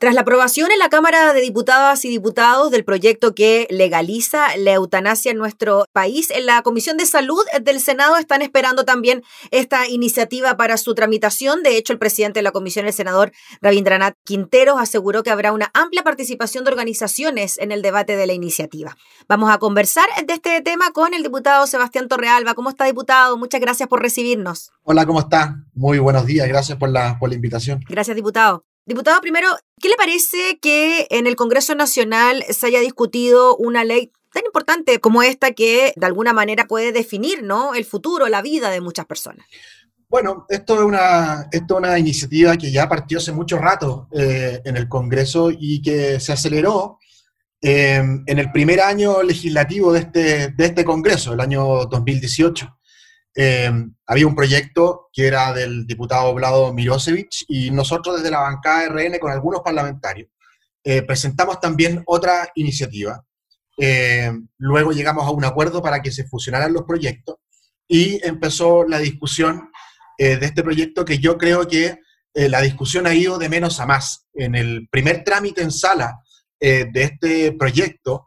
Tras la aprobación en la Cámara de Diputadas y Diputados del proyecto que legaliza la eutanasia en nuestro país, en la Comisión de Salud del Senado están esperando también esta iniciativa para su tramitación. De hecho, el presidente de la comisión, el senador Rabindranath Quinteros, aseguró que habrá una amplia participación de organizaciones en el debate de la iniciativa. Vamos a conversar de este tema con el diputado Sebastián Torrealba. ¿Cómo está, diputado? Muchas gracias por recibirnos. Hola, ¿cómo está? Muy buenos días. Gracias por la, por la invitación. Gracias, diputado. Diputado, primero, ¿qué le parece que en el Congreso Nacional se haya discutido una ley tan importante como esta que de alguna manera puede definir ¿no? el futuro, la vida de muchas personas? Bueno, esto es una, esto es una iniciativa que ya partió hace mucho rato eh, en el Congreso y que se aceleró eh, en el primer año legislativo de este, de este Congreso, el año 2018. Eh, había un proyecto que era del diputado Vlado Mirosevich y nosotros desde la bancada RN con algunos parlamentarios eh, presentamos también otra iniciativa. Eh, luego llegamos a un acuerdo para que se fusionaran los proyectos y empezó la discusión de este proyecto que yo creo que la discusión ha ido de menos a más. En el primer trámite en sala de este proyecto,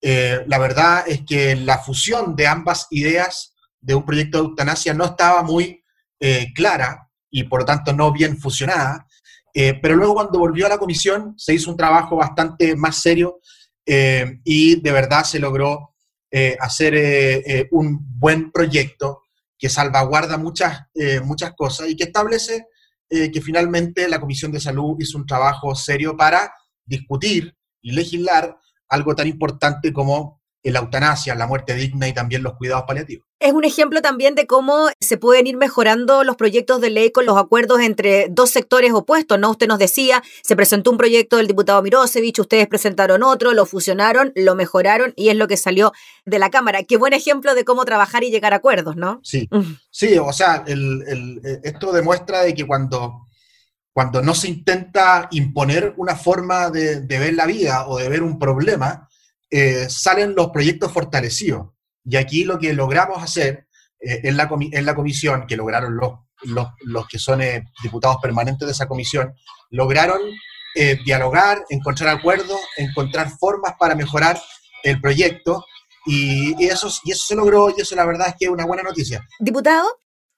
la verdad es que la fusión de ambas ideas de un proyecto de eutanasia no estaba muy eh, clara y por lo tanto no bien fusionada, eh, pero luego cuando volvió a la comisión se hizo un trabajo bastante más serio eh, y de verdad se logró hacer un buen proyecto que salvaguarda muchas, muchas cosas y que establece que finalmente la Comisión de Salud hizo un trabajo serio para discutir y legislar algo tan importante como la eutanasia, la muerte digna y también los cuidados paliativos. Es un ejemplo también de cómo se pueden ir mejorando los proyectos de ley con los acuerdos entre dos sectores opuestos, ¿no? Usted nos decía, se presentó un proyecto del diputado Mirosevich, ustedes presentaron otro, lo fusionaron, lo mejoraron y es lo que salió de la Cámara. Qué buen ejemplo de cómo trabajar y llegar a acuerdos, ¿no? Sí, sí, o sea, esto demuestra de que cuando, cuando no se intenta imponer una forma de, de ver la vida o de ver un problema, eh, salen los proyectos fortalecidos. Y aquí lo que logramos hacer eh, en, la comisión, que lograron los, los, que son eh, diputados permanentes de esa comisión, lograron dialogar, encontrar acuerdos, encontrar formas para mejorar el proyecto. Y, eso, y eso se logró y eso la verdad es que es una buena noticia. Diputado,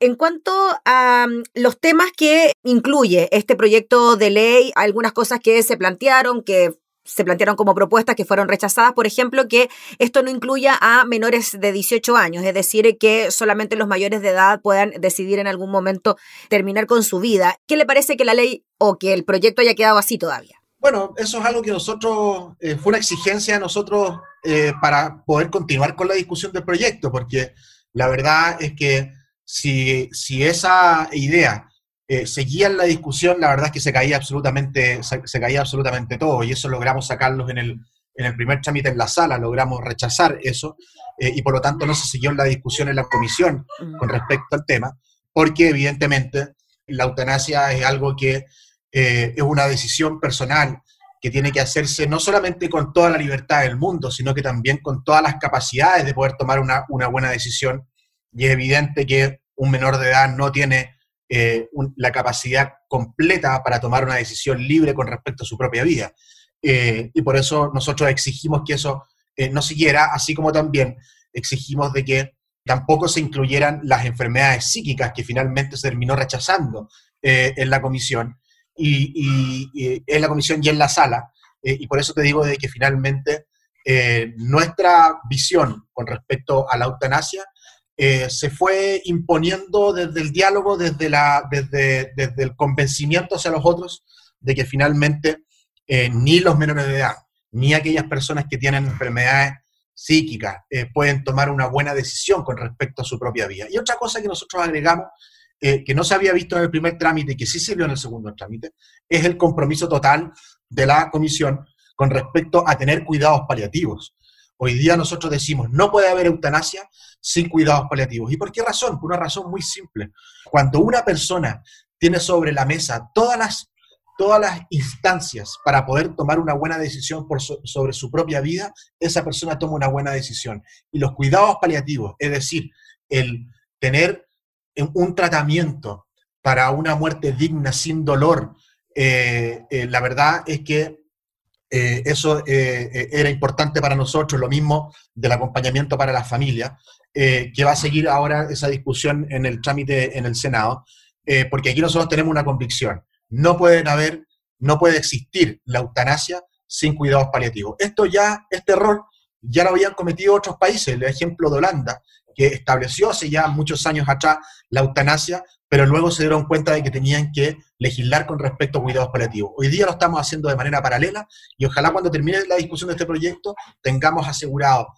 en cuanto a mm, los temas que incluye este proyecto de ley, algunas cosas que se plantearon, que se plantearon como propuestas que fueron rechazadas, por ejemplo, que esto no incluya a menores de 18 años, es decir, que solamente los mayores de edad puedan decidir en algún momento terminar con su vida. ¿Qué le parece que la ley o que el proyecto haya quedado así todavía? Bueno, eso es algo que nosotros, eh, fue una exigencia de nosotros eh, para poder continuar con la discusión del proyecto, porque la verdad es que si, si esa idea eh, seguían la discusión, la verdad es que se caía absolutamente, se, caía absolutamente todo, y eso logramos sacarlos en el, en el primer trámite en la sala, logramos rechazar eso, eh, y por lo tanto no se siguió la discusión en la comisión con respecto al tema, porque evidentemente la eutanasia es algo que eh, es una decisión personal que tiene que hacerse no solamente con toda la libertad del mundo, sino que también con todas las capacidades de poder tomar una, una buena decisión, y es evidente que un menor de edad no tiene eh, la capacidad completa para tomar una decisión libre con respecto a su propia vida. Eh, y por eso nosotros exigimos que eso eh, no siguiera, así como también exigimos de que tampoco se incluyeran las enfermedades psíquicas que finalmente se terminó rechazando en la comisión y, en la comisión y en la sala. y por eso te digo de que finalmente nuestra visión con respecto a la eutanasia eh, se fue imponiendo desde el diálogo, desde, la, desde, desde, el convencimiento hacia los otros de que finalmente eh, ni los menores de edad, ni aquellas personas que tienen enfermedades psíquicas eh, pueden tomar una buena decisión con respecto a su propia vida. Y otra cosa que nosotros agregamos, que no se había visto en el primer trámite y que sí se vio en el segundo trámite, es el compromiso total de la comisión con respecto a tener cuidados paliativos. Hoy día nosotros decimos, no puede haber eutanasia sin cuidados paliativos. ¿Y por qué razón? Por una razón muy simple. Cuando una persona tiene sobre la mesa todas las, todas las instancias para poder tomar una buena decisión sobre su propia vida, esa persona toma una buena decisión. Y los cuidados paliativos, es decir, el tener un tratamiento para una muerte digna, sin dolor, la verdad es que eso era importante para nosotros, lo mismo del acompañamiento para las familias, que va a seguir ahora esa discusión en el trámite en el Senado, porque aquí nosotros tenemos una convicción, no pueden haber, no puede existir la eutanasia sin cuidados paliativos. Esto ya, este error ya lo habían cometido otros países, el ejemplo de Holanda, que estableció hace ya muchos años atrás la eutanasia, pero luego se dieron cuenta de que tenían que legislar con respecto a cuidados paliativos. Hoy día lo estamos haciendo de manera paralela y ojalá cuando termine la discusión de este proyecto tengamos asegurado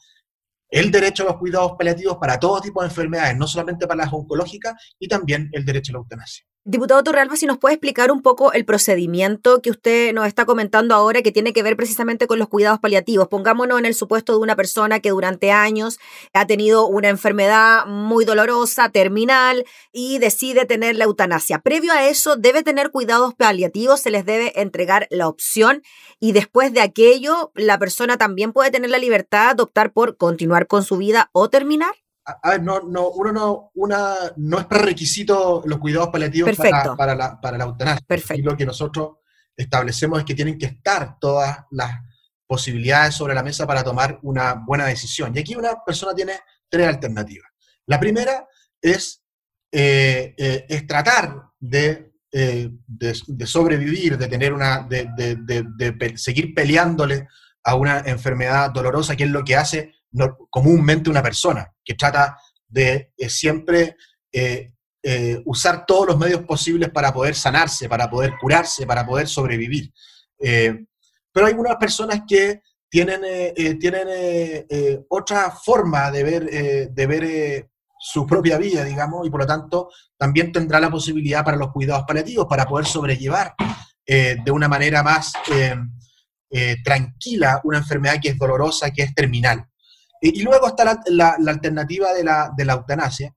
el derecho a los cuidados paliativos para todo tipo de enfermedades, no solamente para las oncológicas, y también el derecho a la eutanasia. Diputado Torrealba, si nos puede explicar un poco el procedimiento que usted nos está comentando ahora que tiene que ver precisamente con los cuidados paliativos. Pongámonos en el supuesto de una persona que durante años ha tenido una enfermedad muy dolorosa, terminal, y decide tener la eutanasia. Previo a eso, debe tener cuidados paliativos, se les debe entregar la opción y después de aquello, la persona también puede tener la libertad de optar por continuar con su vida o terminar a ver, no, no, uno no, una, no es prerequisito los cuidados paliativos para, para, la, para la eutanasia. Perfecto. Y lo que nosotros establecemos es que tienen que estar todas las posibilidades sobre la mesa para tomar una buena decisión. Y aquí una persona tiene tres alternativas. La primera es, eh, eh, es tratar de, eh, de, de, sobrevivir, de tener una, de, de seguir peleándole a una enfermedad dolorosa, que es lo que hace comúnmente una persona, que trata de eh, siempre eh, eh, usar todos los medios posibles para poder sanarse, para poder curarse, para poder sobrevivir. pero hay unas personas que tienen, tienen otra forma de ver, de ver su propia vida, digamos, y por lo tanto también tendrá la posibilidad para los cuidados paliativos, para poder sobrellevar de una manera más tranquila una enfermedad que es dolorosa, que es terminal. Y, luego está la, alternativa de la, eutanasia,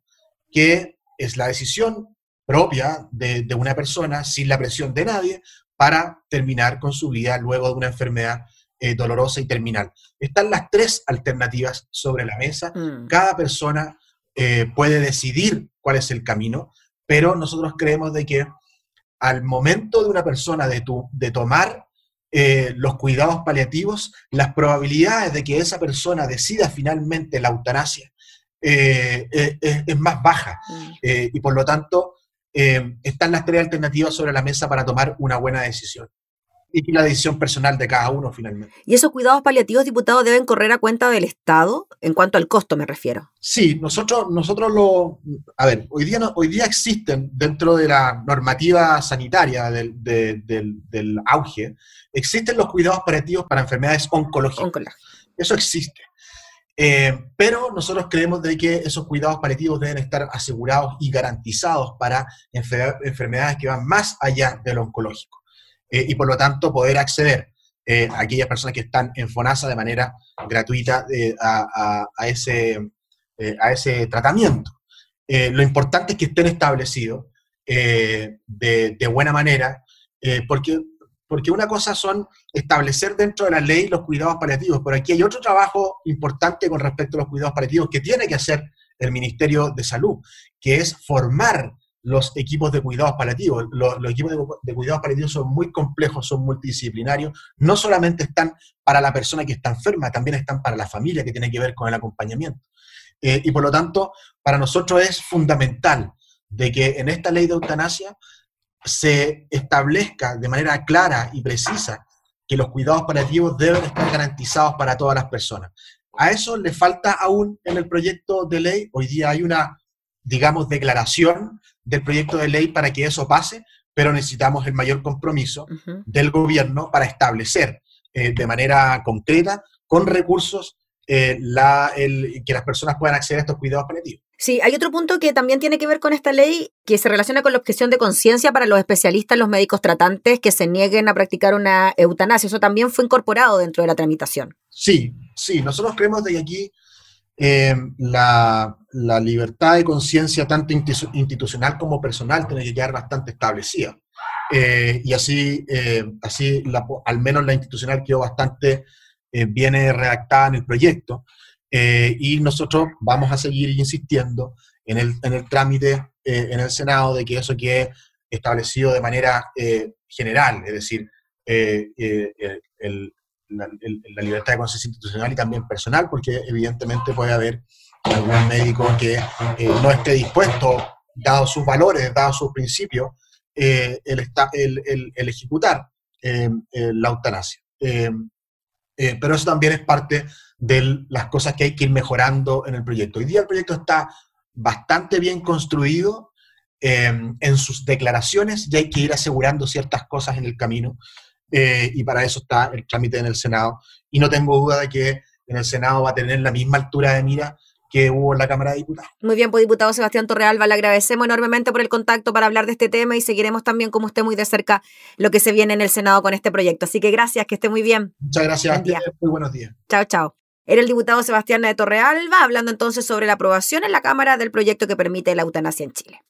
que es la decisión propia de, una persona sin la presión de nadie para terminar con su vida luego de una enfermedad eh, dolorosa y terminal. Están las tres alternativas sobre la mesa. Mm. Cada persona eh, puede decidir cuál es el camino, pero nosotros creemos de que al momento de una persona de, tu, de tomar eh, los cuidados paliativos, las probabilidades de que esa persona decida finalmente la eutanasia eh, eh, es, más baja. Mm. y por lo tanto, están las tres alternativas sobre la mesa para tomar una buena decisión y la decisión personal de cada uno finalmente. ¿Y esos cuidados paliativos, diputados, deben correr a cuenta del Estado? En cuanto al costo me refiero. Sí, nosotros, nosotros lo... A ver, hoy día, hoy día existen dentro de la normativa sanitaria del, del, auge, existen los cuidados paliativos para enfermedades oncológicas. Eso existe. Eh, pero nosotros creemos de que esos cuidados paliativos deben estar asegurados y garantizados para enfermedades que van más allá de lo oncológico. Eh, y por lo tanto poder acceder eh, a aquellas personas que están en FONASA de manera gratuita eh, a, ese, a ese tratamiento. lo importante es que estén establecidos de, buena manera, porque, porque una cosa son establecer dentro de la ley los cuidados paliativos, pero aquí hay otro trabajo importante con respecto a los cuidados paliativos que tiene que hacer el Ministerio de Salud, que es formar los equipos de cuidados paliativos. Los, equipos de, cuidados paliativos son muy complejos, son multidisciplinarios. No solamente están para la persona que está enferma, también están para la familia que tiene que ver con el acompañamiento. Eh, y por lo tanto, para nosotros es fundamental de que en esta ley de eutanasia se establezca de manera clara y precisa que los cuidados paliativos deben estar garantizados para todas las personas. A eso le falta aún en el proyecto de ley. Hoy día hay una, digamos, declaración del proyecto de ley para que eso pase, pero necesitamos el mayor compromiso del gobierno para establecer eh, de manera concreta, con recursos, eh, la, el, que las personas puedan acceder a estos cuidados paliativos. Sí, hay otro punto que también tiene que ver con esta ley que se relaciona con la objeción de conciencia para los especialistas, los médicos tratantes que se nieguen a practicar una eutanasia. Eso también fue incorporado dentro de la tramitación. Sí, sí, nosotros creemos de que aquí eh, la, libertad de conciencia, tanto institucional como personal, tiene que quedar bastante establecida. Eh, y así, eh, así al menos la institucional quedó bastante bien redactada en el proyecto. y nosotros vamos a seguir insistiendo en el, en el trámite en el Senado de que eso quede establecido de manera general, es decir, la, libertad de conciencia institucional y también personal, porque evidentemente puede haber algún médico que no esté dispuesto, dado sus valores, dado sus principios, el, el, el, ejecutar la eutanasia. pero eso también es parte de las cosas que hay que ir mejorando en el proyecto. Hoy día el proyecto está bastante bien construido em, en sus declaraciones y hay que ir asegurando ciertas cosas en el camino eh, y para eso está el trámite en el Senado y no tengo duda de que en el Senado va a tener la misma altura de mira que hubo en la Cámara de Diputados. Muy bien, pues diputado Sebastián Torrealba, le agradecemos enormemente por el contacto para hablar de este tema y seguiremos también como usted muy de cerca lo que se viene en el Senado con este proyecto. Así que gracias, que esté muy bien. Muchas gracias, muy buenos días. Chao, chao. Era el diputado Sebastián de Torrealba hablando entonces sobre la aprobación en la Cámara del proyecto que permite la eutanasia en Chile.